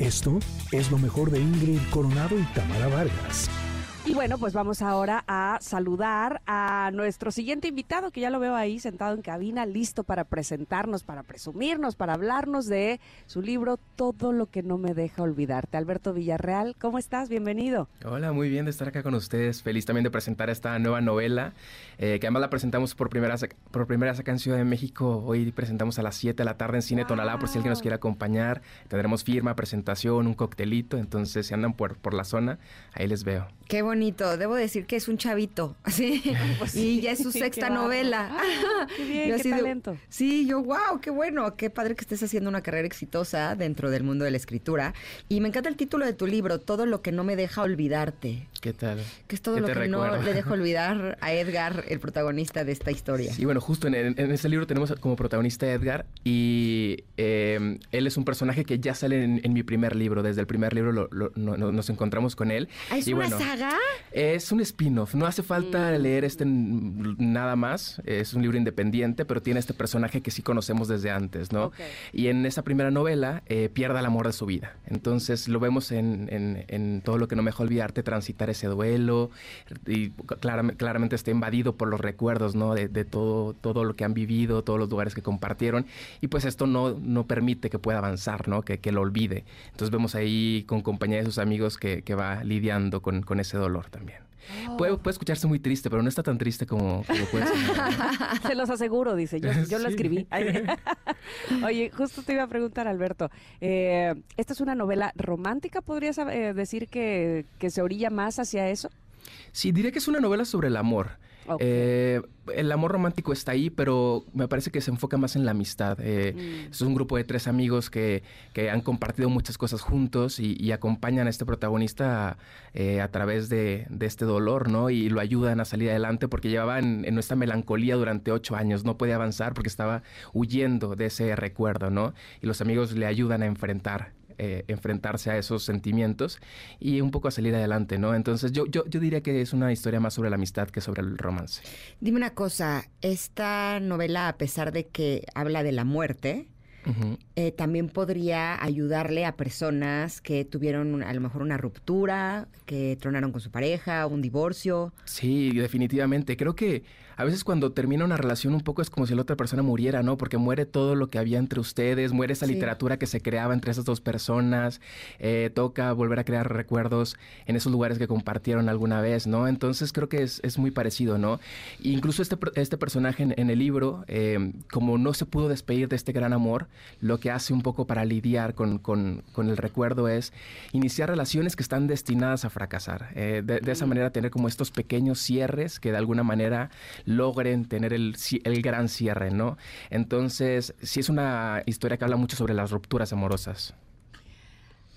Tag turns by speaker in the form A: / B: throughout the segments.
A: Esto es lo mejor de Ingrid Coronado y Tamara Vargas.
B: Y bueno, pues vamos ahora a saludar a nuestro siguiente invitado, que ya lo veo ahí sentado en cabina, listo para presentarnos, para presumirnos, para hablarnos de su libro Todo lo que no me deja olvidarte. Alberto Villarreal, ¿cómo estás? Bienvenido.
C: Hola, muy bien de estar acá con ustedes. Feliz también de presentar esta nueva novela, eh, que además la presentamos por primera, por primera vez acá en Ciudad de México. Hoy presentamos a las 7 de la tarde en Cine Tonalá, por si alguien nos quiere acompañar. Tendremos firma, presentación, un coctelito. Entonces, si andan por, por la zona, ahí les veo.
D: Qué bonito. Debo decir que es un chavito. ¿sí?
B: Pues
D: y ya es su sexta novela.
B: Ah, qué bien,
D: Yo
B: qué
D: así
B: talento.
D: sí, yo, wow, qué bueno. Qué padre que estés haciendo una carrera exitosa dentro del mundo de la escritura. Y me encanta el título de tu libro, Todo lo que no me deja olvidarte.
C: ¿Qué tal?
D: Que es todo
C: ¿Qué
D: lo que no le deja olvidar a Edgar, el protagonista de esta historia.
C: Sí, bueno, justo en, en, en este libro tenemos como protagonista a Edgar y eh, él es un personaje que ya sale en, en mi primer libro. Desde el primer libro lo- lo- no- no- nos encontramos con él.
D: Ah, ¿Es
C: y
D: una
C: bueno,
D: saga?
C: Es un spin-off, no hace falta
B: Mm.
C: leer este nada más, es un libro independiente, pero tiene este personaje que sí conocemos desde antes, ¿no?
B: Ok.
C: Y en esa primera novela eh, pierde el amor de su vida. Entonces lo vemos en, en- en todo lo que no me deja olvidarte, transitar ese duelo y claramente, claramente está invadido por los recuerdos, ¿no? De, de todo, todo lo que han vivido, todos los lugares que compartieron y pues esto no, no permite que pueda avanzar, ¿no? Que, que lo olvide. Entonces vemos ahí con compañía de sus amigos que, que va lidiando con, con ese dolor también.
B: Oh.
C: Puede, puede escucharse muy triste, pero no está tan triste como, como puede ser.
B: Se los aseguro, dice. Yo, yo lo escribí. Oye, justo te iba a preguntar, Alberto. eh, ¿Esta es una novela romántica? ¿Podrías eh, decir que, que se orilla más hacia eso?
C: Sí, diría que es una novela sobre el amor.
B: Ok.
C: Eh, el amor romántico está ahí, pero me parece que se enfoca más en la amistad. Eh,
B: Mm.
C: Es un grupo de tres amigos que, que han compartido muchas cosas juntos y, y acompañan a este protagonista eh, a través de, de este dolor, ¿no? Y lo ayudan a salir adelante porque llevaba en, en esta melancolía durante ocho años. No podía avanzar porque estaba huyendo de ese recuerdo, ¿no? Y los amigos le ayudan a enfrentar eh, enfrentarse a esos sentimientos y un poco a salir adelante, ¿no? Entonces yo, yo, yo diría que es una historia más sobre la amistad que sobre el romance.
D: Dime una cosa, esta novela, a pesar de que habla de la muerte, eh, también podría ayudarle a personas que tuvieron un- a lo mejor una ruptura, que tronaron con su pareja, un divorcio.
C: Sí, definitivamente. Creo que a veces cuando termina una relación un poco es como si la otra persona muriera, ¿no? Porque muere todo lo que había entre ustedes, muere esa
D: Sí.
C: literatura que se creaba entre esas dos personas, eh, toca volver a crear recuerdos en esos lugares que compartieron alguna vez, ¿no? Entonces creo que es, es muy parecido, ¿no? E incluso este, este personaje en, en el libro, eh, como no se pudo despedir de este gran amor, lo que hace un poco para lidiar con, con- con el recuerdo es iniciar relaciones que están destinadas a fracasar. Eh, de, de esa manera tener como estos pequeños cierres que de alguna manera logren tener el, el gran cierre, ¿no? Entonces, sí es una historia que habla mucho sobre las rupturas amorosas.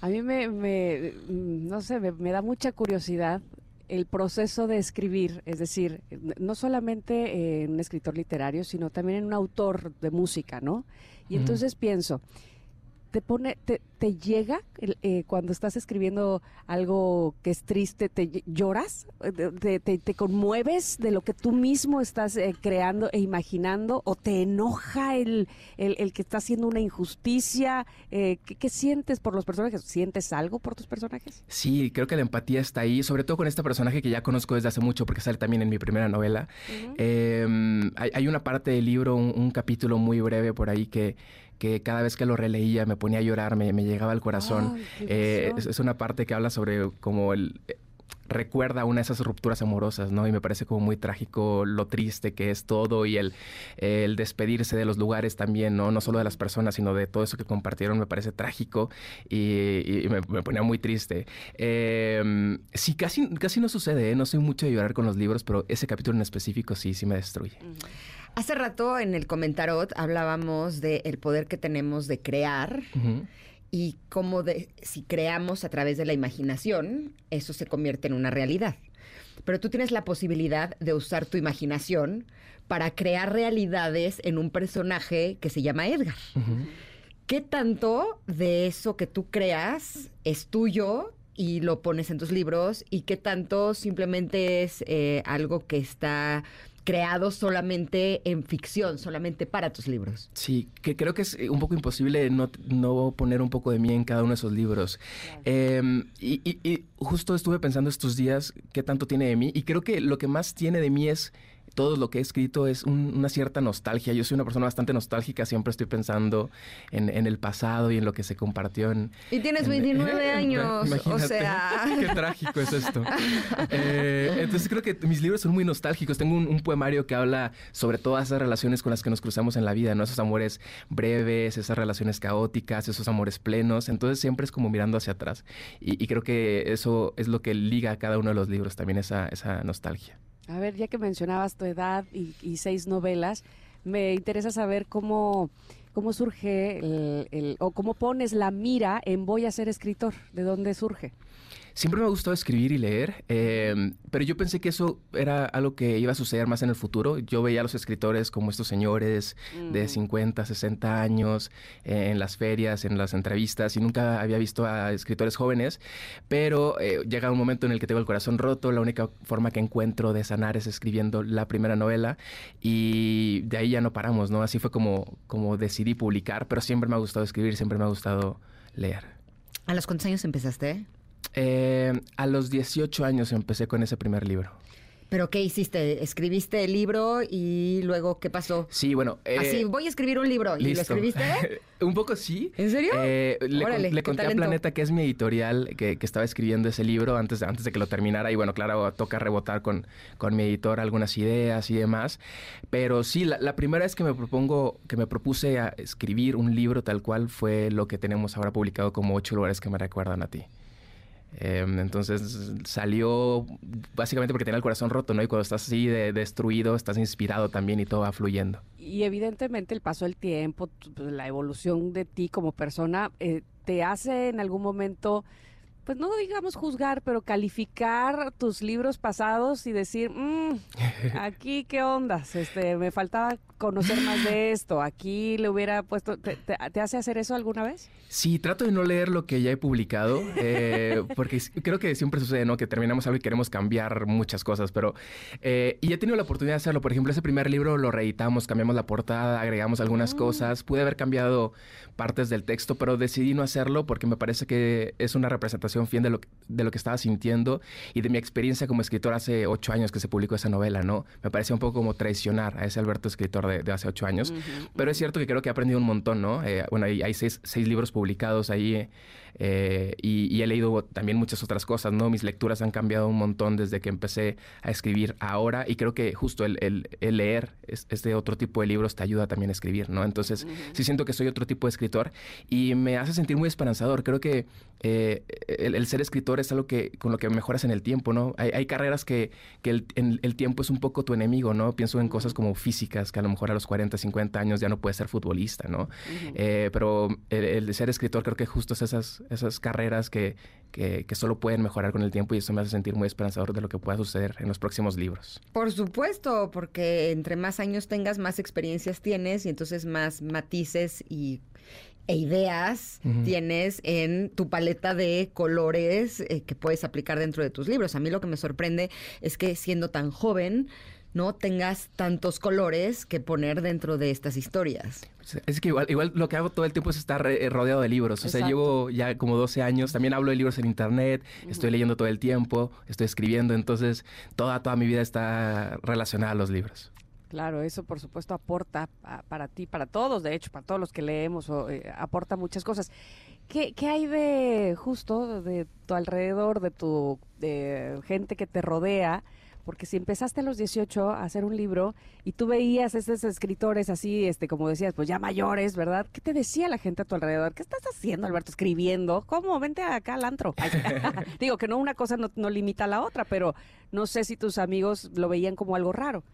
B: A mí me, me, no sé, me, me da mucha curiosidad el proceso de escribir, es decir, no solamente en un escritor literario, sino también en un autor de música, ¿no? Y entonces pienso, te pone, te, te llega eh, cuando estás escribiendo algo que es triste, te ll- lloras, Eh, te, te- te conmueves de lo que tú mismo estás eh, creando e imaginando, o te enoja el, el, el que está haciendo una injusticia. Eh, ¿qué, qué sientes por los personajes? ¿Sientes algo por tus personajes?
C: Sí, creo que la empatía está ahí, sobre todo con este personaje que ya conozco desde hace mucho porque sale también en mi primera novela. Eh, hay, hay una parte del libro, un, un capítulo muy breve por ahí que, que cada vez que lo releía me ponía a llorar, me, me llegaba al corazón. Eh, es, es una parte que habla sobre como el... recuerda una de esas rupturas amorosas, ¿no? Y me parece como muy trágico lo triste que es todo y el, el despedirse de los lugares también, ¿no? No solo de las personas, sino de todo eso que compartieron, me parece trágico y, y me, me ponía muy triste. Eh, sí, casi, casi no sucede, ¿eh? No soy mucho de llorar con los libros, pero ese capítulo en específico sí, sí me destruye.
D: Hace rato en el comentarot hablábamos del poder que tenemos de crear. Y cómo de, si creamos a través de la imaginación, eso se convierte en una realidad. Pero tú tienes la posibilidad de usar tu imaginación para crear realidades en un personaje que se llama Edgar. ¿Qué tanto de eso que tú creas es tuyo y lo pones en tus libros y qué tanto simplemente es eh, algo que está creados solamente en ficción, solamente para tus libros.
C: Sí, que creo que es un poco imposible no, no poner un poco de mí en cada uno de esos libros. Em, y, y justo estuve pensando estos días qué tanto tiene de mí y creo que lo que más tiene de mí es todo lo que he escrito es una cierta nostalgia. Yo soy una persona bastante nostálgica, siempre estoy pensando en, el pasado y en lo que se compartió en...
D: Y tienes 29 años, o sea...
C: Qué trágico es esto. Eh, entonces creo que mis libros son muy nostálgicos. Tengo un, poemario que habla sobre todas esas relaciones con las que nos cruzamos en la vida, ¿no? Esos amores breves, esas relaciones caóticas, esos amores plenos. Entonces siempre es como mirando hacia atrás. Y, creo que eso es lo que liga a cada uno de los libros, también esa, esa nostalgia.
B: A ver, ya que mencionabas tu edad y, seis novelas, me interesa saber cómo, cómo surge el, o cómo pones la mira en voy a ser escritor. ¿De dónde surge?
C: Siempre me ha gustado escribir y leer, em, pero yo pensé que eso era algo que iba a suceder más en el futuro. Yo veía a los escritores como estos señores de 50, 60 años eh, en las ferias, en las entrevistas, y nunca había visto a escritores jóvenes, pero eh, llega un momento en el que tengo el corazón roto, la única forma que encuentro de sanar es escribiendo la primera novela, y de ahí ya no paramos, ¿no? Así fue como, como decidí publicar, pero siempre me ha gustado escribir, siempre me ha gustado leer.
D: ¿A los cuántos años empezaste?
C: Eh, a los 18 años empecé con ese primer libro.
D: ¿Pero qué hiciste? ¿Escribiste el libro y luego qué pasó?
C: Sí, bueno.
D: Eh, Así, voy a escribir un libro. ¿Y lo escribiste?
C: un poco sí.
D: ¿En serio?
C: Eh, le, conté a Planeta que es mi editorial que, estaba escribiendo ese libro antes, antes de que lo terminara. Y bueno, claro, toca rebotar con, con mi editor algunas ideas y demás. Pero sí, la, la, primera vez que me propongo, que me propuse a escribir un libro tal cual fue lo que tenemos ahora publicado como ocho lugares que me recuerdan a ti. Em, entonces salió básicamente porque tenía el corazón roto, ¿no? Y cuando estás así de, destruido, estás inspirado también y todo va fluyendo.
B: Y evidentemente el paso del tiempo, la evolución de ti como persona, eh, te hace en algún momento pues no digamos juzgar, pero calificar tus libros pasados y decir, mm, aquí qué ondas, este, me faltaba conocer más de esto, aquí le hubiera puesto, ¿te, hace hacer eso alguna vez?
C: Sí, trato de no leer lo que ya he publicado, eh, porque creo que siempre sucede, ¿no? Que terminamos algo y queremos cambiar muchas cosas, pero, eh, y he tenido la oportunidad de hacerlo, por ejemplo, ese primer libro lo reeditamos, cambiamos la portada, agregamos algunas mm. cosas, pude haber cambiado partes del texto, pero decidí no hacerlo porque me parece que es una representación fiel de lo, de lo que estaba sintiendo y de mi experiencia como escritor hace ocho años que se publicó esa novela, ¿no? Me parecía un poco como traicionar a ese Alberto escritor de, hace ocho años, pero es cierto que creo que he aprendido un montón, ¿no? Eh, bueno, hay, hay seis, seis, libros publicados ahí eh, y, he leído también muchas otras cosas, ¿no? Mis lecturas han cambiado un montón desde que empecé a escribir ahora y creo que justo el, el, leer este otro tipo de libros te ayuda también a escribir, ¿no? Entonces, sí siento que soy otro tipo de escritor y me hace sentir muy esperanzador. Creo que eh, el, ser escritor es algo que con lo que mejoras en el tiempo, ¿no? Hay, carreras que, que el, el, tiempo es un poco tu enemigo, ¿no? Pienso en cosas como físicas, que a lo mejor a los 40, 50 años ya no puedes ser futbolista, ¿no? Eh, pero el, el, ser escritor creo que justo es esas esas, carreras que, que, solo pueden mejorar con el tiempo y eso me hace sentir muy esperanzador de lo que pueda suceder en los próximos libros.
D: Por supuesto, porque entre más años tengas, más experiencias tienes y entonces más matices y e ideas tienes en tu paleta de colores eh, que puedes aplicar dentro de tus libros. A mí lo que me sorprende es que siendo tan joven no tengas tantos colores que poner dentro de estas historias.
C: Es que igual, igual lo que hago todo el tiempo es estar eh, rodeado de libros. O sea, llevo ya como 12 años, también hablo de libros en internet, estoy leyendo todo el tiempo, estoy escribiendo, entonces toda, toda mi vida está relacionada a los libros.
B: Claro, eso por supuesto aporta para ti, para todos, de hecho, para todos los que leemos, eh, aporta muchas cosas. ¿Qué, ¿Qué, hay de justo de tu alrededor, de tu de gente que te rodea? Porque si empezaste a los 18 a hacer un libro y tú veías a esos escritores así, este, como decías, pues ya mayores, ¿verdad? ¿Qué te decía la gente a tu alrededor? ¿Qué estás haciendo, Alberto? Escribiendo. ¿Cómo? Vente acá al antro. Digo que no una cosa no, no limita a la otra, pero no sé si tus amigos lo veían como algo raro.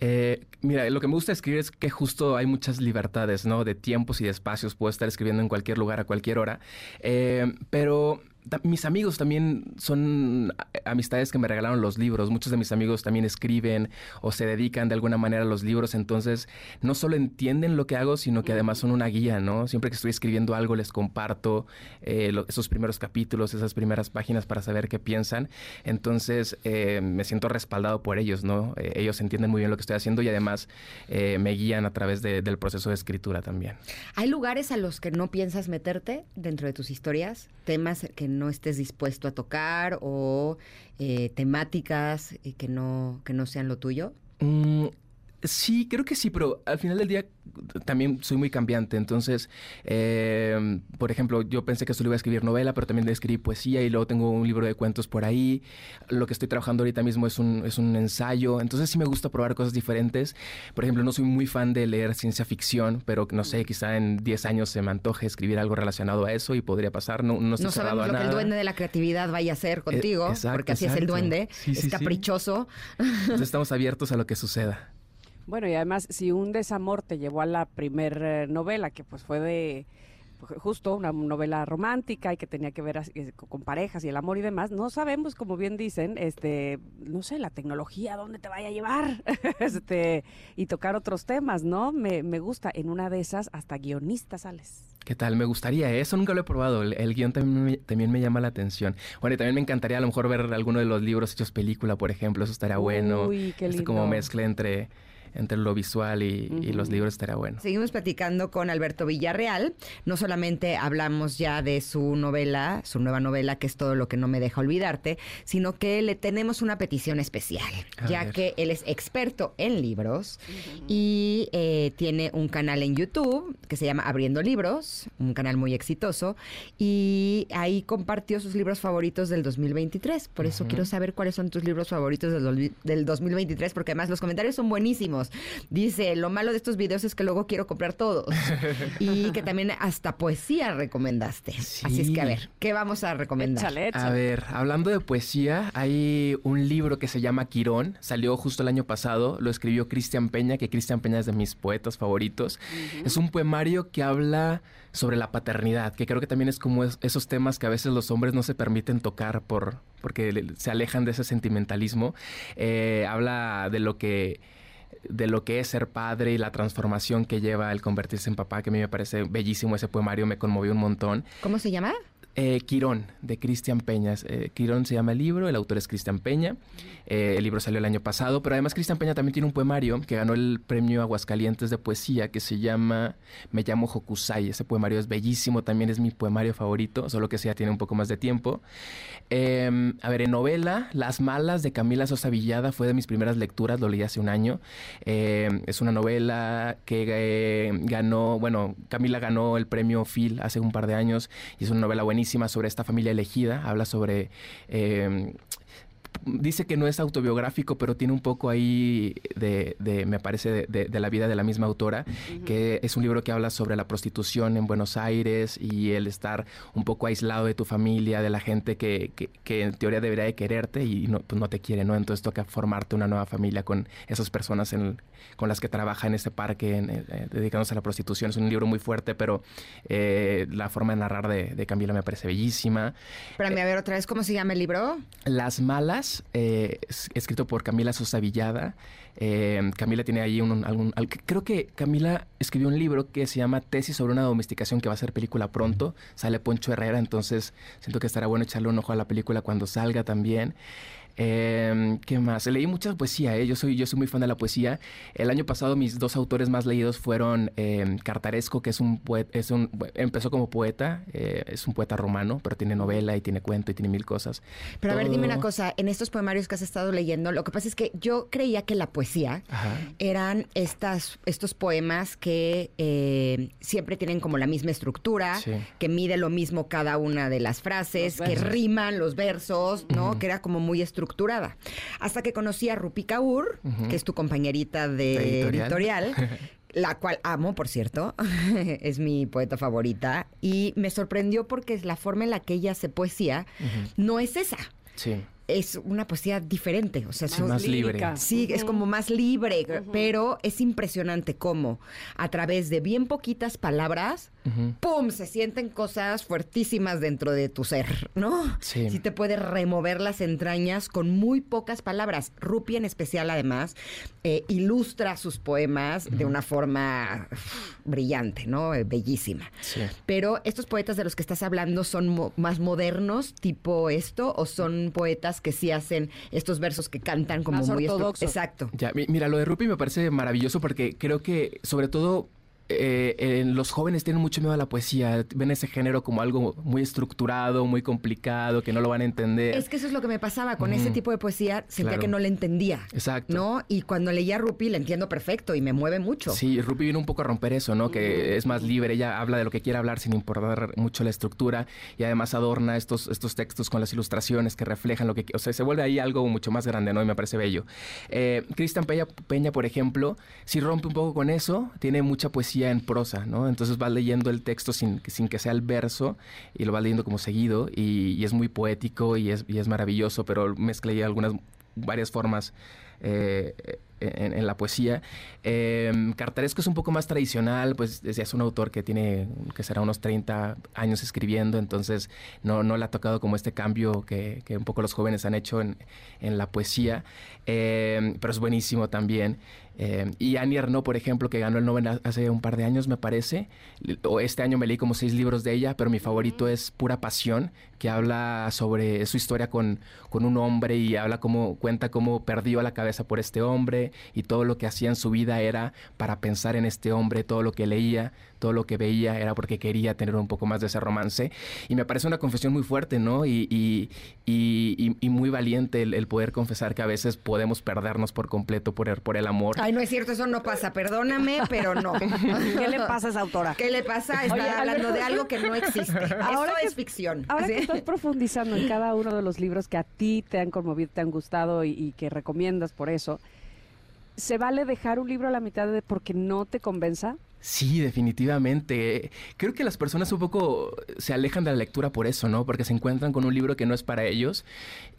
C: Eh, mira, lo que me gusta escribir es que justo hay muchas libertades, ¿no? De tiempos y de espacios. Puedo estar escribiendo en cualquier lugar, a cualquier hora. Eh, pero mis amigos también son amistades que me regalaron los libros. Muchos de mis amigos también escriben o se dedican de alguna manera a los libros. Entonces, no solo entienden lo que hago, sino que además son una guía, ¿no? Siempre que estoy escribiendo algo, les comparto eh, esos primeros capítulos, esas primeras páginas para saber qué piensan. Entonces, eh, me siento respaldado por ellos, ¿no? Eh, ellos entienden muy bien lo que estoy haciendo y además me guían a través del proceso de escritura también.
D: ¿Hay lugares a los que no piensas meterte dentro de tus historias? ¿Temas que no estés dispuesto a tocar o temáticas que, no, que no sean lo tuyo?
C: Mm, sí, creo que sí, pero al final del día también soy muy cambiante. Entonces, em, por ejemplo, yo pensé que solo iba a escribir novela, pero también escribí poesía y luego tengo un libro de cuentos por ahí. Lo que estoy trabajando ahorita mismo es un, es un ensayo. Entonces, sí me gusta probar cosas diferentes. Por ejemplo, no soy muy fan de leer ciencia ficción, pero no sé, quizá en 10 años se me antoje escribir algo relacionado a eso y podría pasar. No, no,
D: no sabemos lo que el duende de la creatividad vaya a hacer eh, contigo, porque así es el duende. es caprichoso.
C: Entonces, estamos abiertos a lo que suceda.
B: Bueno, y además, si un desamor te llevó a la primer eh, novela, que pues fue de justo una novela romántica y que tenía que ver eh, con parejas y el amor y demás, no sabemos, como bien dicen, este, no sé, la tecnología, dónde te vaya a llevar, este, y tocar otros temas, ¿no? Me, me gusta, en una de esas hasta guionista sales.
C: ¿Qué tal? Me gustaría, ¿eh? eso nunca lo he probado. El, guion también me, también me llama la atención. Bueno, y también me encantaría a lo mejor ver alguno de los libros hechos película, por ejemplo, eso estaría bueno.
B: Uy, qué lindo.
C: como mezcla entre entre lo visual y, los libros estaría bueno.
D: Seguimos platicando con Alberto Villarreal. No solamente hablamos ya de su novela, su nueva novela, que es todo lo que no me deja olvidarte, sino que le tenemos una petición especial, ya que él es experto en libros y eh, tiene un canal en YouTube que se llama Abriendo Libros, un canal muy exitoso, y ahí compartió sus libros favoritos del 2023. Por eso quiero saber cuáles son tus libros favoritos del, del 2023, porque además los comentarios son buenísimos. Dice, lo malo de estos videos es que luego quiero comprar todos. y que también hasta poesía recomendaste. Así es que a ver, ¿qué vamos a recomendar?
C: A ver, hablando de poesía, hay un libro que se llama Quirón, salió justo el año pasado, lo escribió Cristian Peña, que Cristian Peña es de mis poetas favoritos. Es un poemario que habla sobre la paternidad, que creo que también es como esos temas que a veces los hombres no se permiten tocar por porque se alejan de ese sentimentalismo. Eh, habla de lo que de lo que es ser padre y la transformación que lleva el convertirse en papá, que a mí me parece bellísimo ese poemario, me conmovió un montón.
D: ¿Cómo se llama?
C: Eh, Quirón, de Cristian Peñas. Eh, Quirón se llama el libro, el autor es Cristian Peña. Eh, el libro salió el año pasado, pero además Cristian Peña también tiene un poemario que ganó el premio Aguascalientes de poesía que se llama Me llamo Hokusai. Ese poemario es bellísimo, también es mi poemario favorito, solo que ese ya tiene un poco más de tiempo. Em, a ver, en novela, Las Malas de Camila Sosa Villada fue de mis primeras lecturas, lo leí hace un año. Em, es una novela que ganó, bueno, Camila ganó el premio Phil hace un par de años y es una novela buenísima sobre esta familia elegida, habla sobre eh, dice que no es autobiográfico, pero tiene un poco ahí de, me parece, de, la vida de la misma autora, que es un libro que habla sobre la prostitución en Buenos Aires y el estar un poco aislado de tu familia, de la gente que, que, en teoría debería de quererte y no, pues no te quiere, ¿no? Entonces toca formarte una nueva familia con esas personas con las que trabaja en este parque, eh, dedicándose a la prostitución. Es un libro muy fuerte, pero eh, la forma de narrar de, Camila me parece bellísima.
D: Espérame, a ver otra vez, ¿cómo se llama el libro?
C: Las malas eh, escrito por Camila Sosa Villada. Eh, Camila tiene ahí un, algún... creo que Camila escribió un libro que se llama Tesis sobre una domesticación que va a ser película pronto. Sale Poncho Herrera, entonces siento que estará bueno echarle un ojo a la película cuando salga también. Eh, ¿Qué más? Leí mucha poesía, ¿eh? yo, soy, yo soy muy fan de la poesía. El año pasado mis dos autores más leídos fueron eh, Cartaresco, que es un poeta, es un, empezó como poeta, eh, es un poeta romano, pero tiene novela y tiene cuento y tiene mil cosas.
D: Pero a ver, dime una cosa, en estos poemarios que has estado leyendo, lo que pasa es que yo creía que la poesía eran estas, estos poemas que eh, siempre tienen como la misma estructura, que mide lo mismo cada una de las frases, que riman los versos, ¿no? Que era como muy estructurada hasta que conocí a Rupi Kaur, que es tu compañerita de editorial. la cual amo, por cierto, es mi poeta favorita, y me sorprendió porque la forma en la que ella hace poesía no es esa.
C: Sí.
D: Es una poesía diferente. O sea,
C: Sí,
D: son-
C: más libre.
D: Sí, es como más libre, pero es impresionante cómo a través de bien poquitas palabras. ¡pum! se sienten cosas fuertísimas dentro de tu ser, ¿no?
C: Sí.
D: te puede remover las entrañas con muy pocas palabras. Rupi en especial, además, eh, ilustra sus poemas de una forma brillante, ¿no? Eh, bellísima.
C: Sí.
D: Pero estos poetas de los que estás hablando son mo- más modernos, tipo esto, o son poetas que sí hacen estos versos que cantan como
B: Más
D: muy
B: ortodoxos.
D: Exacto.
C: Ya, mi- mira, lo de Rupi me parece maravilloso porque creo que, sobre todo, eh, eh, los jóvenes tienen mucho miedo a la poesía. Ven ese género como algo muy estructurado, muy complicado, que no lo van a entender.
D: Es que eso es lo que me pasaba con ese
C: Ujú.
D: tipo de poesía, sentía
C: Claro.
D: que no le entendía.
C: Exacto.
D: ¿No? Y cuando leía a Rupi le entiendo perfecto y me mueve mucho.
C: Sí, Rupi viene un poco a romper eso, ¿no? Que es más libre, ella habla de lo que quiere hablar sin importar mucho la estructura y además adorna estos, estos textos con las ilustraciones que reflejan lo que... O sea, se vuelve ahí algo mucho más grande, ¿no? Y me parece bello. Eh, Cristian Peña, Peña, por ejemplo, sí rompe un poco con eso, tiene mucha poesía en prosa, ¿no? Entonces vas leyendo el texto sin, sin que sea el verso y lo vas leyendo como seguido y, es muy poético y es, maravilloso, pero mezcla ahí algunas, varias formas eh, en, en la poesía. Eh, Cartaresco es un poco más tradicional, pues es un autor que tiene, que será unos 30 años escribiendo, entonces no, no le ha tocado como este cambio que, un poco los jóvenes han hecho en, en la poesía, Eh, pero es buenísimo también. Eh, y Annie Ernaux, por ejemplo, que ganó el Nobel hace un par de años, me parece. O este año me leí como seis libros de ella, pero mi favorito es Pura Pasión, que habla sobre su historia con, con un hombre y habla cómo, cuenta cómo perdió la cabeza por este hombre y todo lo que hacía en su vida era para pensar en este hombre, todo lo que leía, todo lo que veía era porque quería tener un poco más de ese romance. Y me parece una confesión muy fuerte, ¿no? Y, y, y- y- y muy valiente el, el poder confesar que a veces podemos perdernos por completo por el, por el amor.
D: Ay, no es cierto, eso no pasa. Perdóname, pero no.
B: ¿Qué le pasa a esa autora?
D: ¿Qué le pasa? Está
B: Oye,
D: hablando
B: Alberto,
D: de algo que no existe.
B: Ahora
D: Eso
B: que-
D: es ficción.
B: Ahora
D: Sí.
B: que estás profundizando en cada uno de los libros que a ti te han conmovido, te han gustado y, y que recomiendas por eso, ¿se vale dejar un libro a la mitad de porque no te convenza?
C: Sí, definitivamente. Creo que las personas un poco se alejan de la lectura por eso, ¿no? Porque se encuentran con un libro que no es para ellos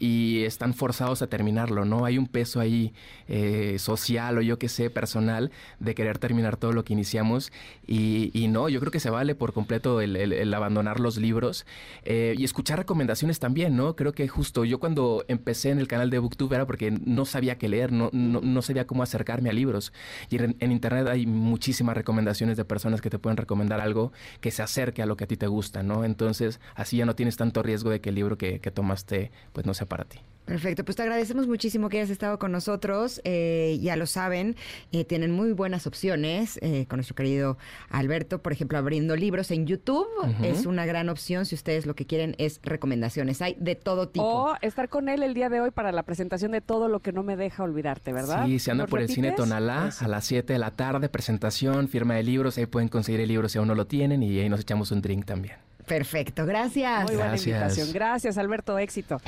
C: y están forzados a terminarlo, ¿no? Hay un peso ahí eh, social o yo qué sé, personal, de querer terminar todo lo que iniciamos y, no, yo creo que se vale por completo el, abandonar los libros eh, y escuchar recomendaciones también, ¿no? Creo que justo yo cuando empecé en el canal de Booktube era porque no sabía qué leer, no, no, no sabía cómo acercarme a libros y en internet hay muchísimas recomendaciones de personas que te pueden recomendar algo que se acerque a lo que a ti te gusta, ¿no? Entonces así ya no tienes tanto riesgo de que el libro que, que tomaste pues no sea para ti.
D: Perfecto, pues te agradecemos muchísimo que hayas estado con nosotros. Eh, ya lo saben, eh, tienen muy buenas opciones eh, con nuestro querido Alberto, por ejemplo, abriendo libros en YouTube. Es una gran opción si ustedes lo que quieren es recomendaciones. Hay de todo tipo.
B: O estar con él el día de hoy para la presentación de todo lo que no me deja olvidarte, ¿verdad?
C: Sí, se anda
B: ¿Nos
C: por el cine? Tonalá
B: Eso.
C: a las 7 de la tarde, presentación, firma de libros, ahí pueden conseguir el libro si aún no lo tienen y ahí nos echamos un drink también.
D: Perfecto, gracias.
B: Muy buena
C: Gracias.
B: invitación. Gracias, Alberto. Éxito.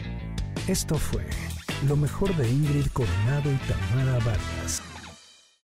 A: Esto fue lo mejor de Ingrid Coronado y Tamara Vargas.